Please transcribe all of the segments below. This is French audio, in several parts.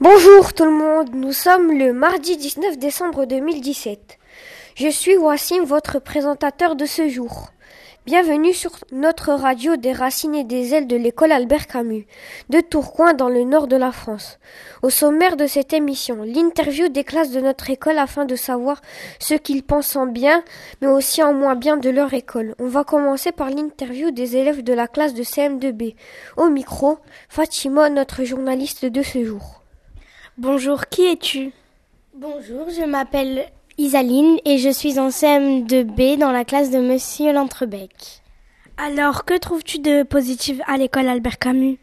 Bonjour tout le monde, nous sommes le mardi 19 décembre 2017. Je suis Wassim, votre présentateur de ce jour. Bienvenue sur notre radio des racines et des ailes de l'école Albert Camus, de Tourcoing dans le nord de la France. Au sommaire de cette émission, l'interview des classes de notre école afin de savoir ce qu'ils pensent en bien, mais aussi en moins bien de leur école. On va commencer par l'interview des élèves de la classe de CM2B. Au micro, Fatima, notre journaliste de ce jour. Bonjour, qui es-tu Bonjour, je m'appelle Isaline et je suis en CM2B dans la classe de Monsieur Lentrebec. Alors, que trouves-tu de positif à l'école Albert Camus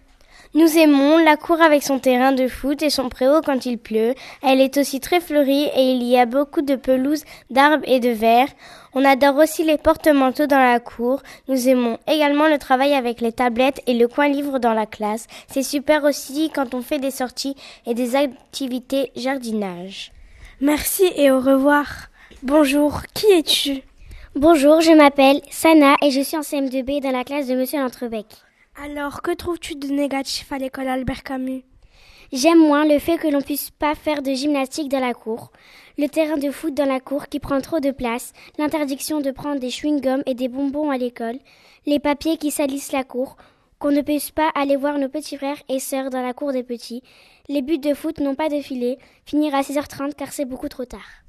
Nous aimons la cour avec son terrain de foot et son préau quand il pleut. Elle est aussi très fleurie et il y a beaucoup de pelouses, d'arbres et de verres. On adore aussi les porte-manteaux dans la cour. Nous aimons également le travail avec les tablettes et le coin livre dans la classe. C'est super aussi quand on fait des sorties et des activités jardinage. Merci et au revoir. Bonjour, qui es-tu? Bonjour, je m'appelle Sana et je suis en CM2B dans la classe de Monsieur Lentrebec. Alors, que trouves-tu de négatif à l'école Albert Camus? J'aime moins le fait que l'on puisse pas faire de gymnastique dans la cour, le terrain de foot dans la cour qui prend trop de place, l'interdiction de prendre des chewing-gums et des bonbons à l'école, les papiers qui salissent la cour, qu'on ne puisse pas aller voir nos petits frères et sœurs dans la cour des petits, les buts de foot n'ont pas de filet, finir à 6h30 car c'est beaucoup trop tard.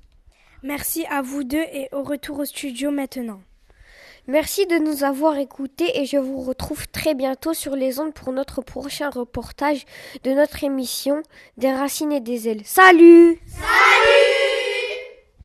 Merci à vous deux et au retour au studio maintenant. Merci de nous avoir écoutés et je vous retrouve très bientôt sur les ondes pour notre prochain reportage de notre émission Des racines et des ailes. Salut